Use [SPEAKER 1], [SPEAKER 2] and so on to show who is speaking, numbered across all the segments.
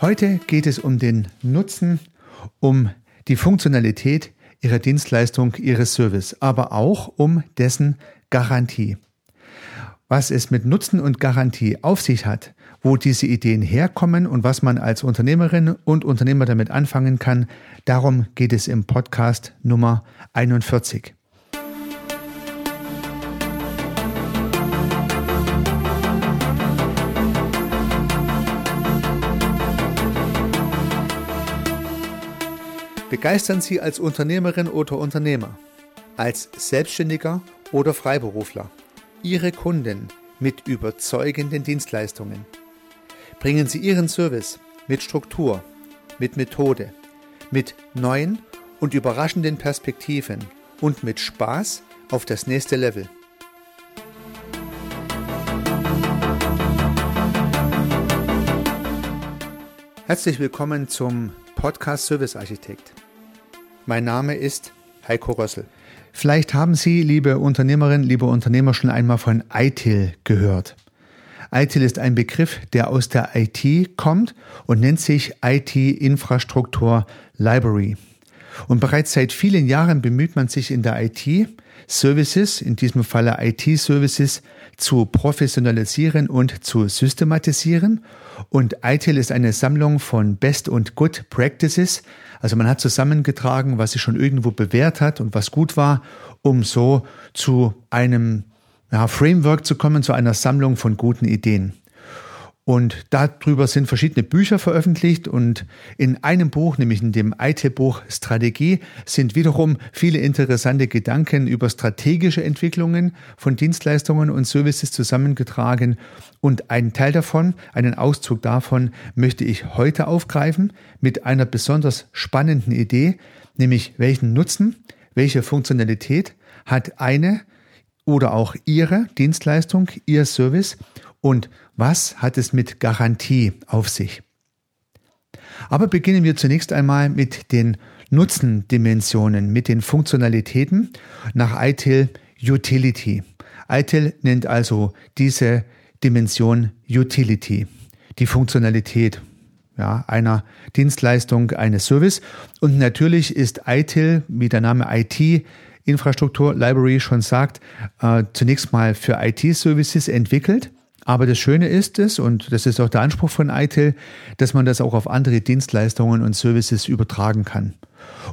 [SPEAKER 1] Heute geht es um den Nutzen, um die Funktionalität Ihrer Dienstleistung, Ihres Service, aber auch um dessen Garantie. Was es mit Nutzen und Garantie auf sich hat, wo diese Ideen herkommen und was man als Unternehmerin und Unternehmer damit anfangen kann, darum geht es im Podcast Nummer 41. Begeistern Sie als Unternehmerin oder Unternehmer, als Selbstständiger oder Freiberufler Ihre Kunden mit überzeugenden Dienstleistungen. Bringen Sie Ihren Service mit Struktur, mit Methode, mit neuen und überraschenden Perspektiven und mit Spaß auf das nächste Level. Herzlich willkommen zum Podcast Service Architekt. Mein Name ist Heiko Rössel. Vielleicht haben Sie, liebe Unternehmerinnen, liebe Unternehmer, schon einmal von ITIL gehört. ITIL ist ein Begriff, der aus der IT kommt und nennt sich IT Infrastruktur Library. Und bereits seit vielen Jahren bemüht man sich in der IT, Services, in diesem Falle IT-Services, zu professionalisieren und zu systematisieren. Und ITIL ist eine Sammlung von Best und Good Practices. Also man hat zusammengetragen, was sich schon irgendwo bewährt hat und was gut war, um so zu einem ja, Framework zu kommen, zu einer Sammlung von guten Ideen. Und darüber sind verschiedene Bücher veröffentlicht und in einem Buch, nämlich in dem IT-Buch Strategie, sind wiederum viele interessante Gedanken über strategische Entwicklungen von Dienstleistungen und Services zusammengetragen. Und einen Teil davon, einen Auszug davon, möchte ich heute aufgreifen mit einer besonders spannenden Idee, nämlich welchen Nutzen, welche Funktionalität hat eine oder auch Ihre Dienstleistung, Ihr Service und was hat es mit Garantie auf sich? Aber beginnen wir zunächst einmal mit den Nutzendimensionen, mit den Funktionalitäten nach ITIL Utility. ITIL nennt also diese Dimension Utility, die Funktionalität ja, einer Dienstleistung, eines Service. Und natürlich ist ITIL, wie der Name IT Infrastruktur Library schon sagt, äh, zunächst mal für IT-Services entwickelt aber das Schöne ist es, und das ist auch der Anspruch von ITIL, dass man das auch auf andere Dienstleistungen und Services übertragen kann.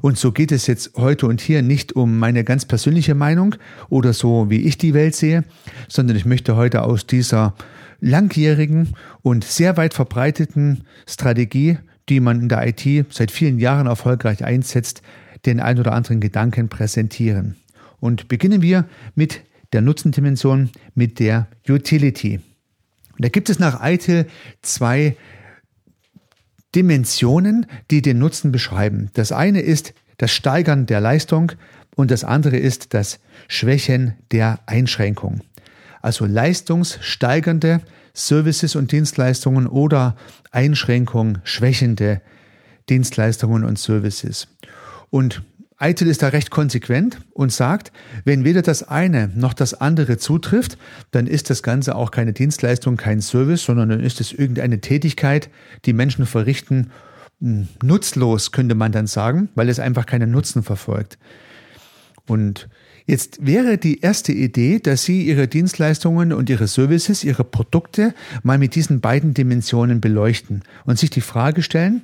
[SPEAKER 1] Und so geht es jetzt heute und hier nicht um meine ganz persönliche Meinung oder so, wie ich die Welt sehe, sondern ich möchte heute aus dieser langjährigen und sehr weit verbreiteten Strategie, die man in der IT seit vielen Jahren erfolgreich einsetzt, den ein oder anderen Gedanken präsentieren. Und beginnen wir mit der Nutzendimension, mit der Utility. Und da gibt es nach ITIL zwei Dimensionen, die den Nutzen beschreiben. Das eine ist das Steigern der Leistung und das andere ist das Schwächen der Einschränkung. Also leistungssteigernde Services und Dienstleistungen oder Einschränkung schwächende Dienstleistungen und Services. Und Eitel ist da recht konsequent und sagt, wenn weder das eine noch das andere zutrifft, dann ist das Ganze auch keine Dienstleistung, kein Service, sondern dann ist es irgendeine Tätigkeit, die Menschen verrichten, hm, nutzlos, könnte man dann sagen, weil es einfach keinen Nutzen verfolgt. Und Jetzt wäre die erste Idee, dass Sie Ihre Dienstleistungen und Ihre Services, Ihre Produkte mal mit diesen beiden Dimensionen beleuchten und sich die Frage stellen,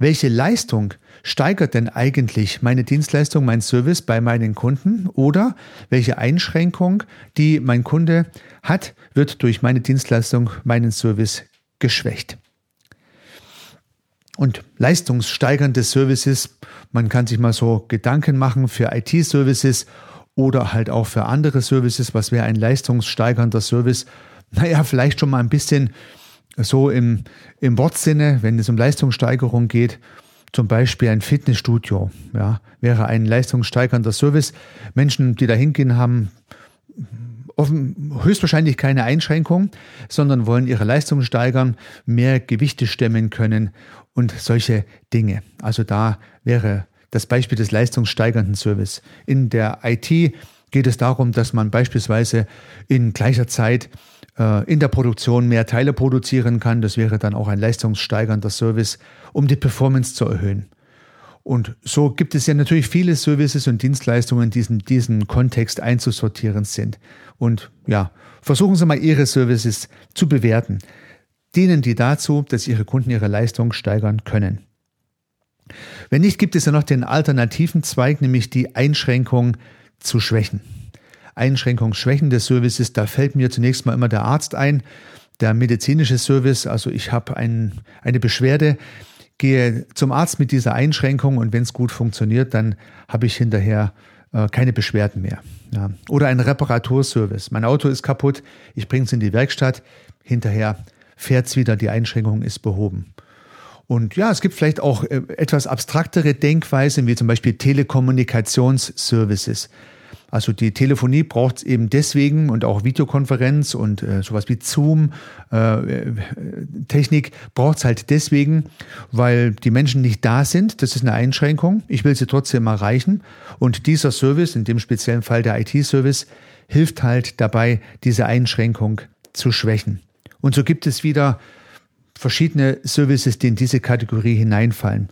[SPEAKER 1] welche Leistung steigert denn eigentlich meine Dienstleistung, mein Service bei meinen Kunden oder welche Einschränkung, die mein Kunde hat, wird durch meine Dienstleistung, meinen Service geschwächt. Und leistungssteigernde Services, man kann sich mal so Gedanken machen für IT-Services oder halt auch für andere Services. Was wäre ein leistungssteigernder Service? Naja, vielleicht schon mal ein bisschen so im, im Wortsinne, wenn es um Leistungssteigerung geht, zum Beispiel ein Fitnessstudio, ja, wäre ein leistungssteigernder Service. Menschen, die da hingehen, haben offen, höchstwahrscheinlich keine Einschränkung, sondern wollen ihre Leistung steigern, mehr Gewichte stemmen können und solche Dinge. Also da wäre das Beispiel des leistungssteigernden Service. In der IT geht es darum, dass man beispielsweise in gleicher Zeit in der Produktion mehr Teile produzieren kann. Das wäre dann auch ein leistungssteigernder Service, um die Performance zu erhöhen. Und so gibt es ja natürlich viele Services und Dienstleistungen, die in diesen Kontext einzusortieren sind. Und ja, versuchen Sie mal Ihre Services zu bewerten. Dienen die dazu, dass Ihre Kunden ihre Leistung steigern können? Wenn nicht, gibt es ja noch den alternativen Zweig, nämlich die Einschränkung zu schwächen. Einschränkung schwächende Services, da fällt mir zunächst mal immer der Arzt ein, der medizinische Service, also ich habe ein, eine Beschwerde, gehe zum Arzt mit dieser Einschränkung und wenn es gut funktioniert, dann habe ich hinterher äh, keine Beschwerden mehr. Ja. Oder ein Reparaturservice. Mein Auto ist kaputt, ich bringe es in die Werkstatt, hinterher fährt es wieder, die Einschränkung ist behoben. Und ja, es gibt vielleicht auch äh, etwas abstraktere Denkweisen, wie zum Beispiel Telekommunikationsservices. Also die Telefonie braucht es eben deswegen und auch Videokonferenz und äh, sowas wie Zoom, äh, Technik braucht es halt deswegen, weil die Menschen nicht da sind. Das ist eine Einschränkung. Ich will sie trotzdem erreichen. Und dieser Service, in dem speziellen Fall der IT-Service, hilft halt dabei, diese Einschränkung zu schwächen. Und so gibt es wieder verschiedene Services, die in diese Kategorie hineinfallen.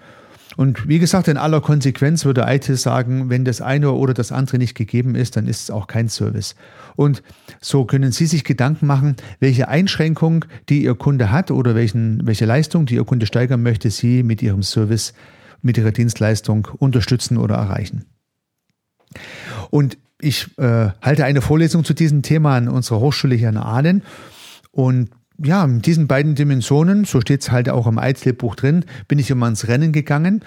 [SPEAKER 1] Und wie gesagt, in aller Konsequenz würde ITIL sagen, wenn das eine oder das andere nicht gegeben ist, dann ist es auch kein Service. Und so können Sie sich Gedanken machen, welche Einschränkung, die Ihr Kunde hat oder welchen, welche Leistung, die Ihr Kunde steigern möchte, Sie mit Ihrem Service, mit Ihrer Dienstleistung unterstützen oder erreichen. Und ich äh, halte eine Vorlesung zu diesem Thema an unserer Hochschule hier in Aalen. Und ja, mit diesen beiden Dimensionen, so steht es halt auch im Eizleb-Buch drin, bin ich immer ins Rennen gegangen.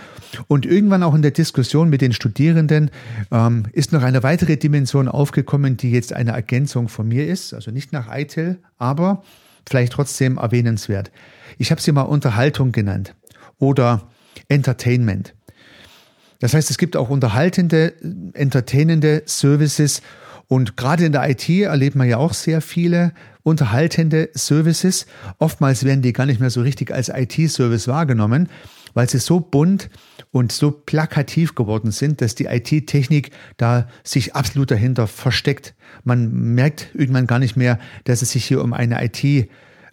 [SPEAKER 1] Und irgendwann auch in der Diskussion mit den Studierenden ähm, ist noch eine weitere Dimension aufgekommen, die jetzt eine Ergänzung von mir ist. Also nicht nach ITIL, aber vielleicht trotzdem erwähnenswert. Ich habe sie mal Unterhaltung genannt oder Entertainment. Das heißt, es gibt auch unterhaltende, entertainende Services und gerade in der IT erlebt man ja auch sehr viele unterhaltende Services. Oftmals werden die gar nicht mehr so richtig als IT-Service wahrgenommen, weil sie so bunt und so plakativ geworden sind, dass die IT-Technik da sich absolut dahinter versteckt. Man merkt irgendwann gar nicht mehr, dass es sich hier um eine IT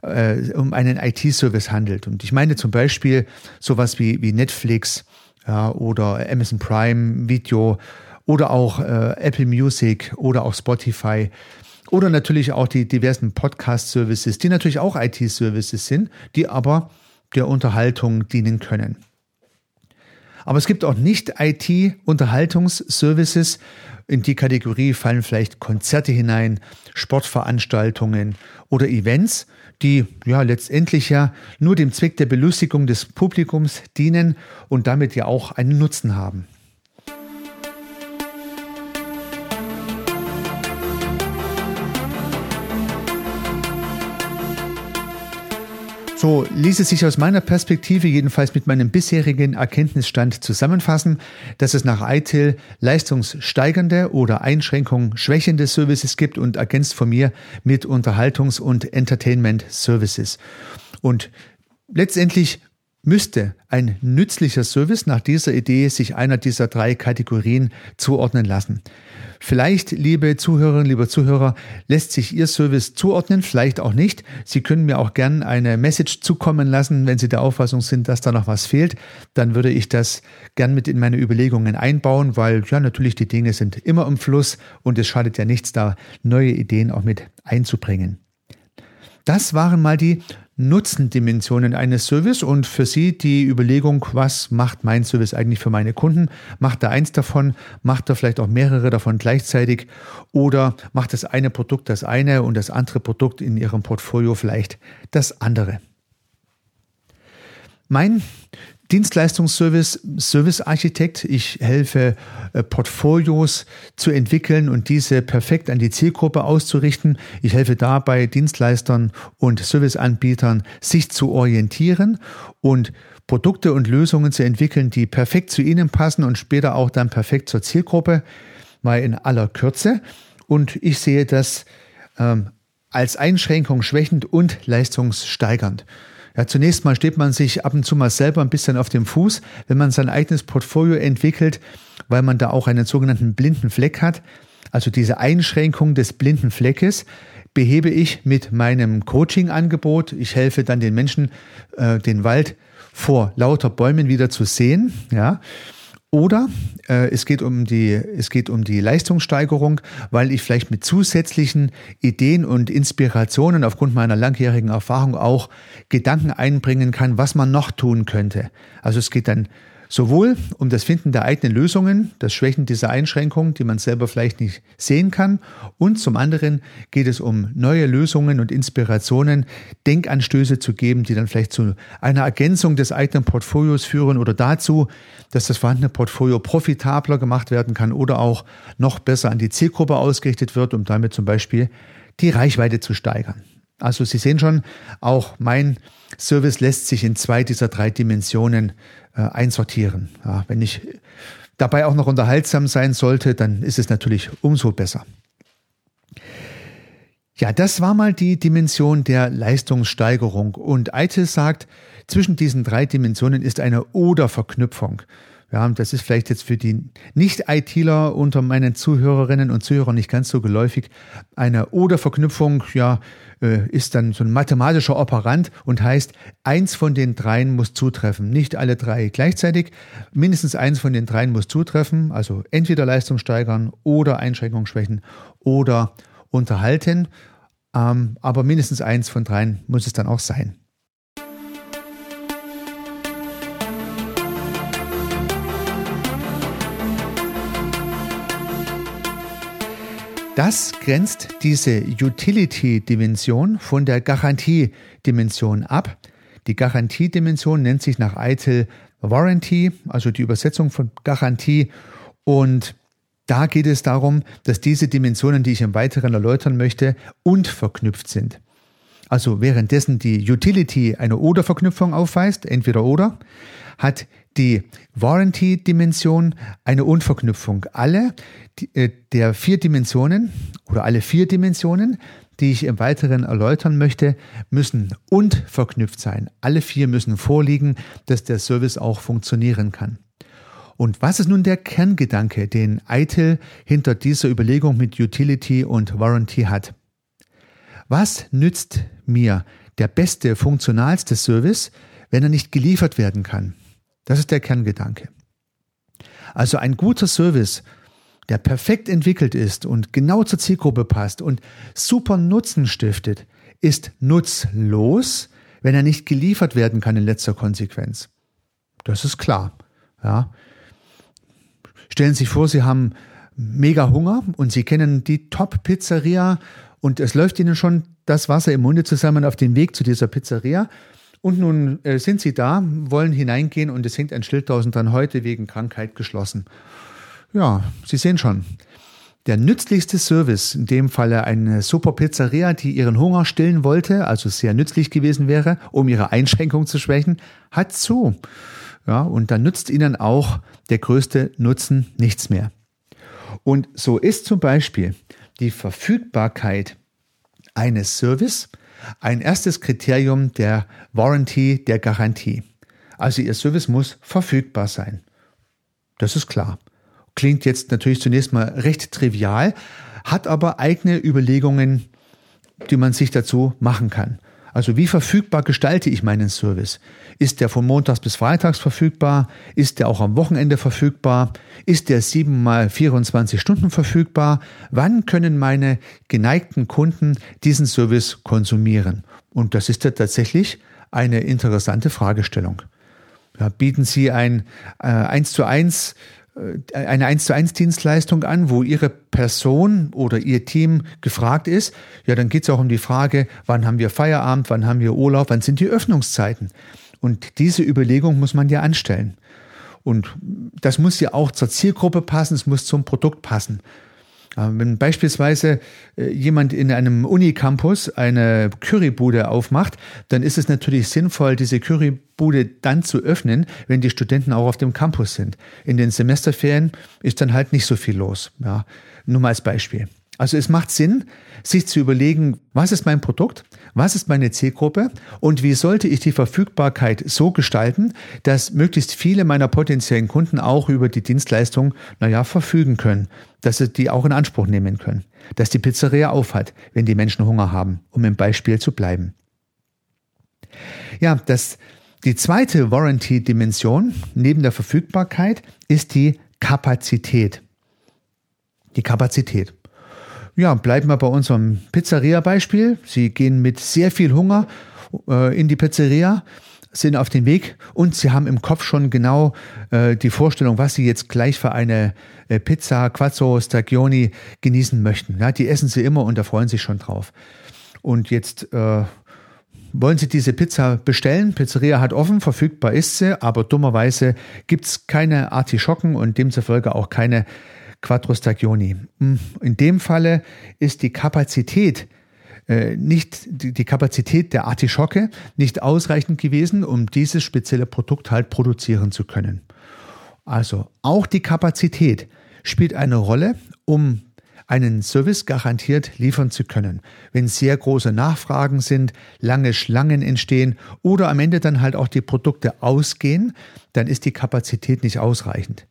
[SPEAKER 1] äh, um einen IT-Service handelt. Und ich meine zum Beispiel sowas wie, wie Netflix ja, oder Amazon Prime Video oder auch äh, Apple Music oder auch Spotify. Oder natürlich auch die diversen Podcast-Services, die natürlich auch IT-Services sind, die aber der Unterhaltung dienen können. Aber es gibt auch nicht IT-Unterhaltungsservices. In die Kategorie fallen vielleicht Konzerte hinein, Sportveranstaltungen oder Events, die ja letztendlich ja nur dem Zweck der Belustigung des Publikums dienen und damit ja auch einen Nutzen haben. So ließ es sich aus meiner Perspektive, jedenfalls mit meinem bisherigen Erkenntnisstand zusammenfassen, dass es nach ITIL leistungssteigernde oder Einschränkung schwächende Services gibt und ergänzt von mir mit Unterhaltungs- und Entertainment Services. Und letztendlich müsste ein nützlicher Service nach dieser Idee sich einer dieser drei Kategorien zuordnen lassen. Vielleicht, liebe Zuhörerinnen, lieber Zuhörer, lässt sich Ihr Service zuordnen, vielleicht auch nicht. Sie können mir auch gern eine Message zukommen lassen, wenn Sie der Auffassung sind, dass da noch was fehlt. Dann würde ich das gern mit in meine Überlegungen einbauen, weil ja natürlich die Dinge sind immer im Fluss und es schadet ja nichts, da neue Ideen auch mit einzubringen. Das waren mal die Nutzendimensionen eines Service und für Sie die Überlegung, was macht mein Service eigentlich für meine Kunden? Macht er eins davon? Macht er vielleicht auch mehrere davon gleichzeitig? Oder macht das eine Produkt das eine und das andere Produkt in Ihrem Portfolio vielleicht das andere? Mein Dienstleistungsservice, Servicearchitekt. Ich helfe äh, Portfolios zu entwickeln und diese perfekt an die Zielgruppe auszurichten. Ich helfe dabei Dienstleistern und Serviceanbietern, sich zu orientieren und Produkte und Lösungen zu entwickeln, die perfekt zu ihnen passen und später auch dann perfekt zur Zielgruppe, mal in aller Kürze. Und ich sehe das ähm, als Einschränkung schwächend und leistungssteigernd. Ja, zunächst mal steht man sich ab und zu mal selber ein bisschen auf dem Fuß, wenn man sein eigenes Portfolio entwickelt, weil man da auch einen sogenannten blinden Fleck hat. Also diese Einschränkung des blinden Fleckes, behebe ich mit meinem Coaching-Angebot. Ich helfe dann den Menschen, äh, den Wald vor lauter Bäumen wieder zu sehen. Ja. Oder äh, es, geht um die, es geht um die Leistungssteigerung, weil ich vielleicht mit zusätzlichen Ideen und Inspirationen aufgrund meiner langjährigen Erfahrung auch Gedanken einbringen kann, was man noch tun könnte. Also es geht dann Sowohl um das Finden der eigenen Lösungen, das Schwächen dieser Einschränkungen, die man selber vielleicht nicht sehen kann, und zum anderen geht es um neue Lösungen und Inspirationen, Denkanstöße zu geben, die dann vielleicht zu einer Ergänzung des eigenen Portfolios führen oder dazu, dass das vorhandene Portfolio profitabler gemacht werden kann oder auch noch besser an die Zielgruppe ausgerichtet wird, um damit zum Beispiel die Reichweite zu steigern. Also Sie sehen schon, auch mein Service lässt sich in zwei dieser drei Dimensionen äh, einsortieren. Ja, wenn ich dabei auch noch unterhaltsam sein sollte, dann ist es natürlich umso besser. Ja, das war mal die Dimension der Leistungssteigerung. Und ITIL sagt, zwischen diesen drei Dimensionen ist eine Oder-Verknüpfung. Ja, das ist vielleicht jetzt für die Nicht-ITler unter meinen Zuhörerinnen und Zuhörern nicht ganz so geläufig. Eine Oder-Verknüpfung, ja, äh, ist dann so ein mathematischer Operand und heißt, eins von den dreien muss zutreffen. Nicht alle drei gleichzeitig. Mindestens eins von den dreien muss zutreffen. Also entweder Leistung steigern oder Einschränkungen schwächen oder unterhalten. Ähm, aber mindestens eins von dreien muss es dann auch sein. Das grenzt diese Utility-Dimension von der Garantie-Dimension ab. Die Garantie-Dimension nennt sich nach ITIL Warranty, also die Übersetzung von Garantie. Und da geht es darum, dass diese Dimensionen, die ich im Weiteren erläutern möchte, und verknüpft sind. Also währenddessen die Utility eine Oder-Verknüpfung aufweist, entweder oder, hat die Warranty-Dimension eine Unverknüpfung. Alle die, äh, der vier Dimensionen oder alle vier Dimensionen, die ich im Weiteren erläutern möchte, müssen und verknüpft sein. Alle vier müssen vorliegen, dass der Service auch funktionieren kann. Und was ist nun der Kerngedanke, den ITIL hinter dieser Überlegung mit Utility und Warranty hat? Was nützt mir der beste, funktionalste Service, wenn er nicht geliefert werden kann? Das ist der Kerngedanke. Also ein guter Service, der perfekt entwickelt ist und genau zur Zielgruppe passt und super Nutzen stiftet, ist nutzlos, wenn er nicht geliefert werden kann in letzter Konsequenz. Das ist klar. Ja. Stellen Sie sich vor, Sie haben mega Hunger und Sie kennen die Top-Pizzeria und es läuft Ihnen schon das Wasser im Munde zusammen auf den Weg zu dieser Pizzeria und nun äh, sind sie da, wollen hineingehen und es hängt ein Schild draußen dran, heute wegen Krankheit geschlossen. Ja, Sie sehen schon. Der nützlichste Service, in dem Falle eine super Pizzeria, die ihren Hunger stillen wollte, also sehr nützlich gewesen wäre, um ihre Einschränkung zu schwächen, hat zu. Ja, und dann nützt ihnen auch der größte Nutzen nichts mehr. Und so ist zum Beispiel die Verfügbarkeit eines Service ein erstes Kriterium der Warranty, der Garantie. Also Ihr Service muss verfügbar sein. Das ist klar. Klingt jetzt natürlich zunächst mal recht trivial, hat aber eigene Überlegungen, die man sich dazu machen kann. Also wie verfügbar gestalte ich meinen Service? Ist der von Montags bis Freitags verfügbar? Ist der auch am Wochenende verfügbar? Ist der 7 mal 24 Stunden verfügbar? Wann können meine geneigten Kunden diesen Service konsumieren? Und das ist ja tatsächlich eine interessante Fragestellung. Ja, bieten Sie ein äh, 1 zu 1 äh, eine 1 zu 1 Dienstleistung an, wo Ihre Person oder Ihr Team gefragt ist, ja, dann geht es auch um die Frage, wann haben wir Feierabend, wann haben wir Urlaub, wann sind die Öffnungszeiten. Und diese Überlegung muss man ja anstellen. Und das muss ja auch zur Zielgruppe passen, es muss zum Produkt passen. Wenn beispielsweise äh, jemand in einem Unicampus eine Currybude aufmacht, dann ist es natürlich sinnvoll, diese Currybude dann zu öffnen, wenn die Studenten auch auf dem Campus sind. In den Semesterferien ist dann halt nicht so viel los. Ja, nur mal als Beispiel. Also es macht Sinn, sich zu überlegen, was ist mein Produkt, was ist meine Zielgruppe und wie sollte ich die Verfügbarkeit so gestalten, dass möglichst viele meiner potenziellen Kunden auch über die Dienstleistung, naja, verfügen können, dass sie die auch in Anspruch nehmen können, dass die Pizzeria aufhat, wenn die Menschen Hunger haben, um im Beispiel zu bleiben. Ja, das, die zweite Warranty-Dimension neben der Verfügbarkeit ist die Kapazität. Die Kapazität. Ja, bleiben wir bei unserem Pizzeria-Beispiel. Sie gehen mit sehr viel Hunger äh, in die Pizzeria, sind auf dem Weg und Sie haben im Kopf schon genau äh, die Vorstellung, was Sie jetzt gleich für eine äh, Pizza, Quattro, Stagioni genießen möchten. Ja, die essen Sie immer und da freuen Sie sich schon drauf. Und jetzt äh, wollen Sie diese Pizza bestellen? Pizzeria hat offen, verfügbar ist sie, aber dummerweise gibt es keine Artischocken und demzufolge auch keine Quattro Stagioni. Hm, in dem Falle ist die Kapazität äh, nicht die Kapazität der Artischocke nicht ausreichend gewesen, um dieses spezielle Produkt halt produzieren zu können. Also auch die Kapazität spielt eine Rolle, um einen Service garantiert liefern zu können. Wenn sehr große Nachfragen sind, lange Schlangen entstehen oder am Ende dann halt auch die Produkte ausgehen, dann ist die Kapazität nicht ausreichend.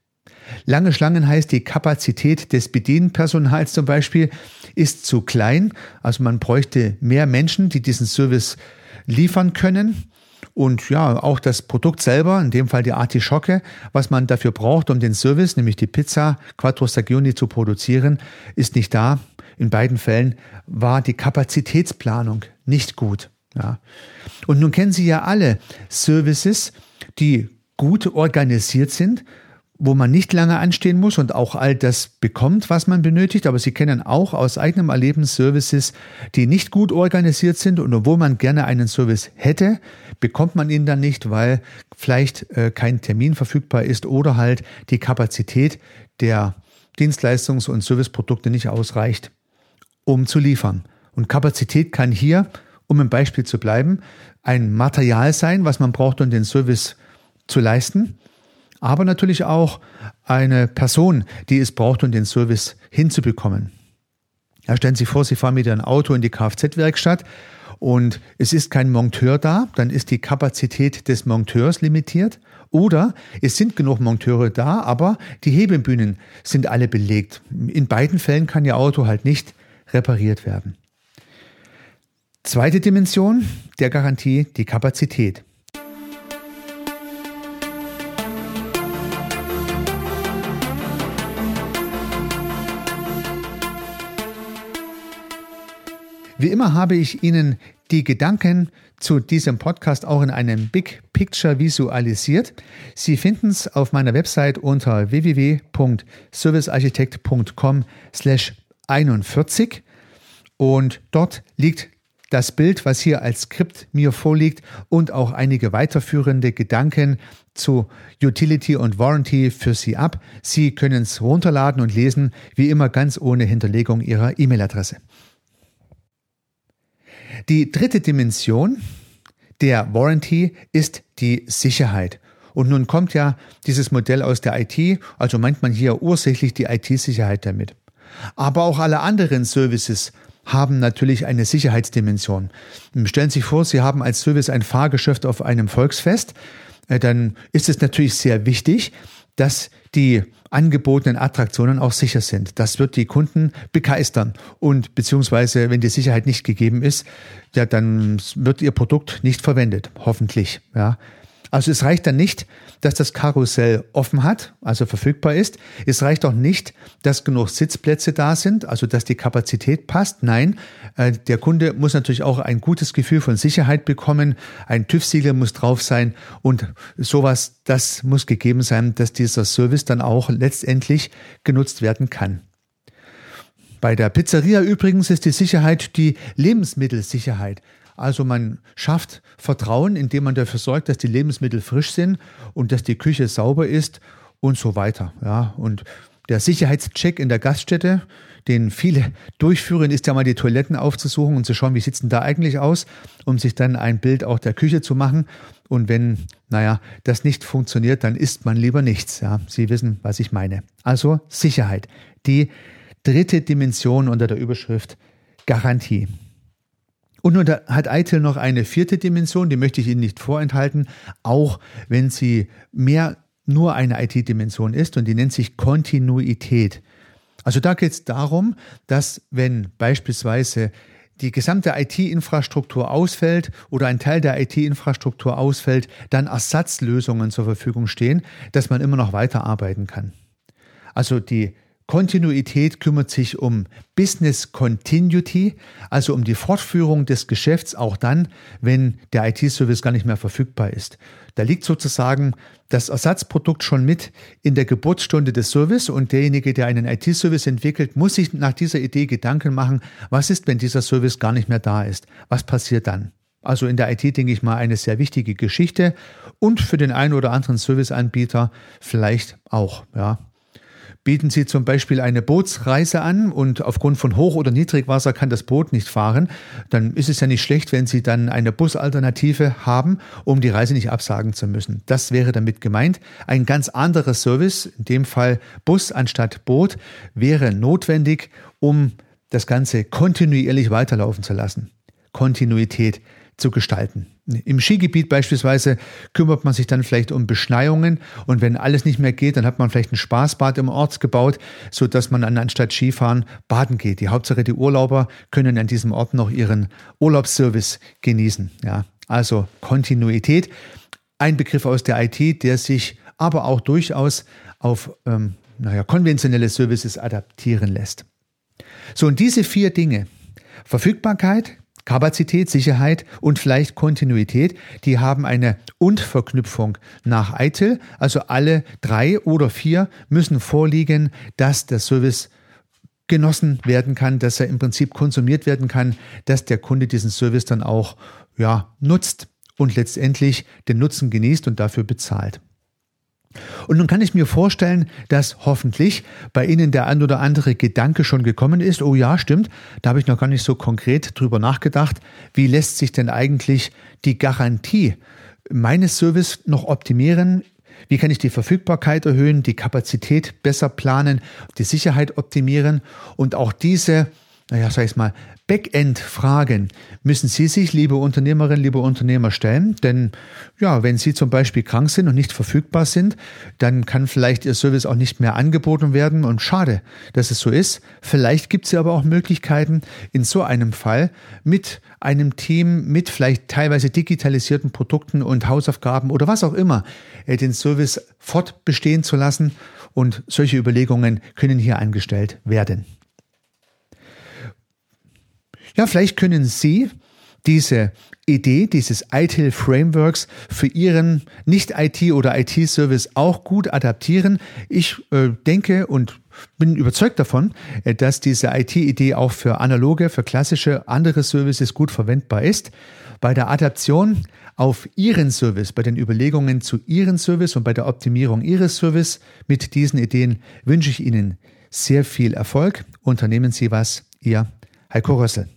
[SPEAKER 1] Lange Schlangen heißt, die Kapazität des Bedienpersonals zum Beispiel ist zu klein. Also man bräuchte mehr Menschen, die diesen Service liefern können. Und ja, auch das Produkt selber, in dem Fall die Artischocke, was man dafür braucht, um den Service, nämlich die Pizza Quattro Stagioni zu produzieren, ist nicht da. In beiden Fällen war die Kapazitätsplanung nicht gut. Ja. Und nun kennen Sie ja alle Services, die gut organisiert sind, wo man nicht lange anstehen muss und auch all das bekommt, was man benötigt. Aber Sie kennen auch aus eigenem Erleben Services, die nicht gut organisiert sind und obwohl man gerne einen Service hätte, bekommt man ihn dann nicht, weil vielleicht äh, kein Termin verfügbar ist oder halt die Kapazität der Dienstleistungs- und Serviceprodukte nicht ausreicht, um zu liefern. Und Kapazität kann hier, um im Beispiel zu bleiben, ein Material sein, was man braucht, um den Service zu leisten aber natürlich auch eine Person, die es braucht, um den Service hinzubekommen. Ja, stellen Sie vor, Sie fahren mit Ihrem Auto in die Kfz-Werkstatt und es ist kein Monteur da, dann ist die Kapazität des Monteurs limitiert. Oder es sind genug Monteure da, aber die Hebebühnen sind alle belegt. In beiden Fällen kann Ihr Auto halt nicht repariert werden. Zweite Dimension der Garantie, die Kapazität. Wie immer habe ich Ihnen die Gedanken zu diesem Podcast auch in einem Big Picture visualisiert. Sie finden es auf meiner Website unter www.servicearchitekt.com slash 41 und dort liegt das Bild, was hier als Skript mir vorliegt und auch einige weiterführende Gedanken zu Utility und Warranty für Sie ab. Sie können es runterladen und lesen, wie immer ganz ohne Hinterlegung Ihrer E-Mail-Adresse. Die dritte Dimension der Warranty ist die Sicherheit. Und nun kommt ja dieses Modell aus der IT, also meint man hier ursächlich die IT-Sicherheit damit. Aber auch alle anderen Services haben natürlich eine Sicherheitsdimension. Stellen Sie sich vor, Sie haben als Service ein Fahrgeschäft auf einem Volksfest, äh, dann ist es natürlich sehr wichtig, dass die angebotenen Attraktionen auch sicher sind. Das wird die Kunden begeistern. Und beziehungsweise, wenn die Sicherheit nicht gegeben ist, ja, dann wird ihr Produkt nicht verwendet. Hoffentlich. Ja. Also es reicht dann nicht, dass das Karussell offen hat, also verfügbar ist. Es reicht auch nicht, dass genug Sitzplätze da sind, also dass die Kapazität passt. Nein, äh, der Kunde muss natürlich auch ein gutes Gefühl von Sicherheit bekommen. Ein TÜV-Siegel muss drauf sein und sowas, das muss gegeben sein, dass dieser Service dann auch letztendlich genutzt werden kann. Bei der Pizzeria übrigens ist die Sicherheit die Lebensmittelsicherheit. Also man schafft Vertrauen, indem man dafür sorgt, dass die Lebensmittel frisch sind und dass die Küche sauber ist und so weiter. Ja, und der Sicherheitscheck in der Gaststätte, den viele durchführen, ist ja mal die Toiletten aufzusuchen und zu schauen, wie sieht denn da eigentlich aus, um sich dann ein Bild auch der Küche zu machen. Und wenn, naja, das nicht funktioniert, dann isst man lieber nichts. Ja, Sie wissen, was ich meine. Also Sicherheit. Die dritte Dimension unter der Überschrift Garantie. Und nun hat ITIL noch eine vierte Dimension, die möchte ich Ihnen nicht vorenthalten, auch wenn sie mehr nur eine IT-Dimension ist und die nennt sich Kontinuität. Also da geht es darum, dass wenn beispielsweise die gesamte IT-Infrastruktur ausfällt oder ein Teil der IT-Infrastruktur ausfällt, dann Ersatzlösungen zur Verfügung stehen, dass man immer noch weiterarbeiten kann. Also die Kontinuität kümmert sich um Business Continuity, also um die Fortführung des Geschäfts auch dann, wenn der IT-Service gar nicht mehr verfügbar ist. Da liegt sozusagen das Ersatzprodukt schon mit in der Geburtsstunde des Service und derjenige, der einen IT-Service entwickelt, muss sich nach dieser Idee Gedanken machen, was ist, wenn dieser Service gar nicht mehr da ist? Was passiert dann? Also in der IT, denke ich mal, eine sehr wichtige Geschichte und für den einen oder anderen Serviceanbieter vielleicht auch, ja. Bieten Sie zum Beispiel eine Bootsreise an und aufgrund von Hoch- oder Niedrigwasser kann das Boot nicht fahren, dann ist es ja nicht schlecht, wenn Sie dann eine Busalternative haben, um die Reise nicht absagen zu müssen. Das wäre damit gemeint. Ein ganz anderer Service, in dem Fall Bus anstatt Boot, wäre notwendig, um das Ganze kontinuierlich weiterlaufen zu lassen. Kontinuität zu gestalten. Im Skigebiet beispielsweise kümmert man sich dann vielleicht um Beschneiungen und wenn alles nicht mehr geht, dann hat man vielleicht ein Spaßbad im Ort gebaut, so dass man anstatt Skifahren baden geht. Die Hauptsache die Urlauber können an diesem Ort noch ihren Urlaubsservice genießen. Ja, also Kontinuität, ein Begriff aus der IT, der sich aber auch durchaus auf ähm, naja, konventionelle Services adaptieren lässt. So, und diese vier Dinge, Verfügbarkeit, Kapazität, Sicherheit und vielleicht Kontinuität, die haben eine Und-Verknüpfung nach ITIL. Also alle drei oder vier müssen vorliegen, dass der Service genossen werden kann, dass er im Prinzip konsumiert werden kann, dass der Kunde diesen Service dann auch ja, nutzt und letztendlich den Nutzen genießt und dafür bezahlt. Und nun kann ich mir vorstellen, dass hoffentlich bei Ihnen der ein oder andere Gedanke schon gekommen ist. Oh ja, stimmt, da habe ich noch gar nicht so konkret drüber nachgedacht. Wie lässt sich denn eigentlich die Garantie meines Service noch optimieren? Wie kann ich die Verfügbarkeit erhöhen, die Kapazität besser planen, die Sicherheit optimieren und auch diese naja, sag ich mal, Backend-Fragen müssen Sie sich, liebe Unternehmerinnen, liebe Unternehmer, stellen. Denn ja, wenn Sie zum Beispiel krank sind und nicht verfügbar sind, dann kann vielleicht Ihr Service auch nicht mehr angeboten werden. Und schade, dass es so ist. Vielleicht gibt es ja aber auch Möglichkeiten, in so einem Fall mit einem Team, mit vielleicht teilweise digitalisierten Produkten und Hausaufgaben oder was auch immer, äh, den Service fortbestehen zu lassen. Und solche Überlegungen können hier angestellt werden. Ja, vielleicht können Sie diese Idee dieses ITIL Frameworks für Ihren Nicht-IT oder IT-Service auch gut adaptieren. Ich äh, denke und bin überzeugt davon, äh, dass diese IT-Idee auch für analoge, für klassische andere Services gut verwendbar ist. Bei der Adaption auf Ihren Service, bei den Überlegungen zu Ihren Service und bei der Optimierung Ihres Service mit diesen Ideen wünsche ich Ihnen sehr viel Erfolg. Unternehmen Sie was, Ihr Heiko Rössel.